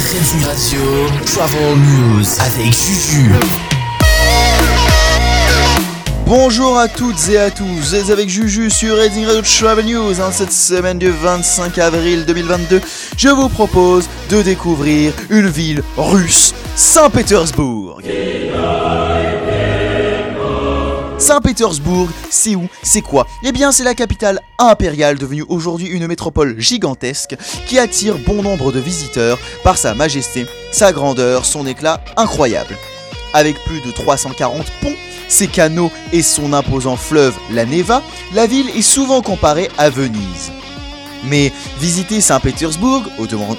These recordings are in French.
Radio Travel News avec Juju. Bonjour à toutes et à tous, vous êtes avec Juju sur Reading Radio Travel News. En cette semaine du 25 avril 2022, je vous propose de découvrir une ville russe, Saint-Pétersbourg. Saint-Pétersbourg, c'est où C'est quoi? Eh bien, c'est la capitale impériale devenue aujourd'hui une métropole gigantesque qui attire bon nombre de visiteurs par sa majesté, sa grandeur, son éclat incroyable. Avec plus de 340 ponts, ses canaux et son imposant fleuve, la Neva, la ville est souvent comparée à Venise. Mais visiter Saint-Pétersbourg,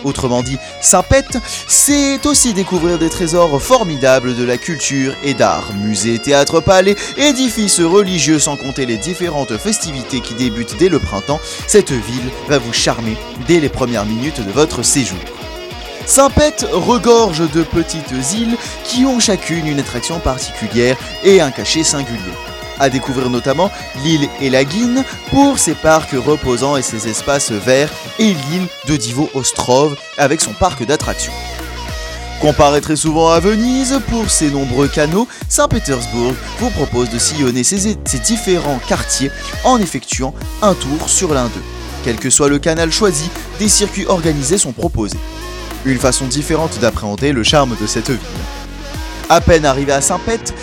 autrement dit Saint-Pète, c'est aussi découvrir des trésors formidables de la culture et d'art. Musées, théâtres, palais, édifices religieux sans compter les différentes festivités qui débutent dès le printemps, cette ville va vous charmer dès les premières minutes de votre séjour. Saint-Pète regorge de petites îles qui ont chacune une attraction particulière et un cachet singulier à découvrir notamment l'île Elaguine pour ses parcs reposants et ses espaces verts et l'île de Divo Ostrov avec son parc d'attractions. Comparé très souvent à Venise pour ses nombreux canaux, Saint-Pétersbourg vous propose de sillonner ses, différents quartiers en effectuant un tour sur l'un d'eux. Quel que soit le canal choisi, des circuits organisés sont proposés. Une façon différente d'appréhender le charme de cette ville. À peine arrivé à Saint-Pète,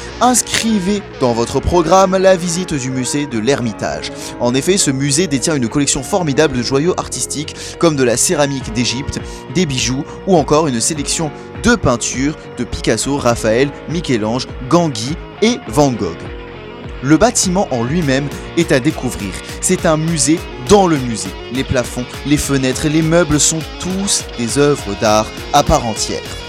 dans votre programme la visite du musée de l'Ermitage. En effet, ce musée détient une collection formidable de joyaux artistiques comme de la céramique d'Égypte, des bijoux ou encore une sélection de peintures de Picasso, Raphaël, Michel-Ange, Gangui et Van Gogh. Le bâtiment en lui-même est à découvrir. C'est un musée dans le musée. Les plafonds, les fenêtres et les meubles sont tous des œuvres d'art à part entière.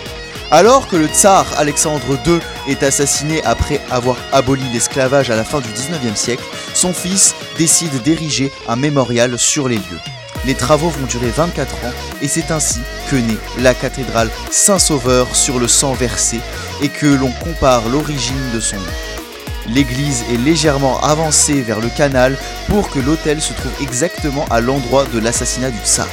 Alors que le tsar Alexandre II est assassiné après avoir aboli l'esclavage à la fin du 19e siècle, son fils décide d'ériger un mémorial sur les lieux. Les travaux vont durer 24 ans et c'est ainsi que naît la cathédrale Saint-Sauveur sur le sang versé et que l'on compare l'origine de son nom. L'église est légèrement avancée vers le canal pour que l'autel se trouve exactement à l'endroit de l'assassinat du tsar.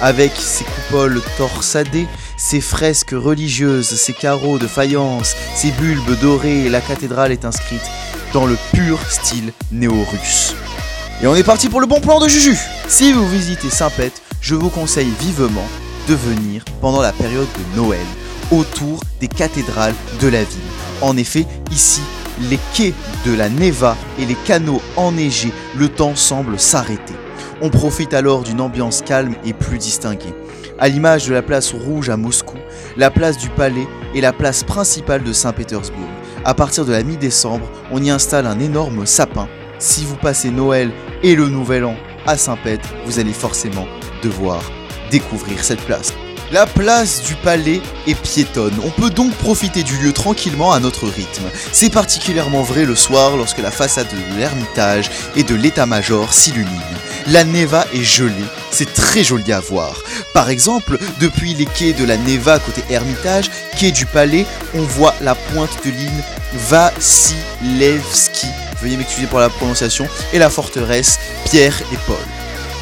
Avec ses coupoles torsadées, ses fresques religieuses, ses carreaux de faïence, ses bulbes dorés, la cathédrale est inscrite dans le pur style néo-russe. Et on est parti pour le bon plan de Juju Si vous visitez Saint-Pète, je vous conseille vivement de venir pendant la période de Noël, autour des cathédrales de la ville. En effet, ici, les quais de la Neva et les canaux enneigés, le temps semble s'arrêter. On profite alors d'une ambiance calme et plus distinguée. À l'image de la place rouge à Moscou, la place du Palais et la place principale de Saint-Pétersbourg. À partir de la mi-décembre, on y installe un énorme sapin. Si vous passez Noël et le Nouvel An à Saint-Pète, vous allez forcément devoir découvrir cette place. La place du palais est piétonne, on peut donc profiter du lieu tranquillement à notre rythme. C'est particulièrement vrai le soir lorsque la façade de l'ermitage et de l'état-major s'illumine. La Neva est gelée, c'est très joli à voir. Par exemple, depuis les quais de la Neva côté Ermitage, quai du Palais, on voit la pointe de l'île Vassilevski, veuillez m'excuser pour la prononciation, et la forteresse Pierre et Paul.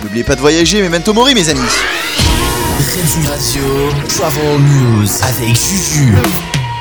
N'oubliez pas de voyager, memento mori mes amis Radio Travel News avec Juju.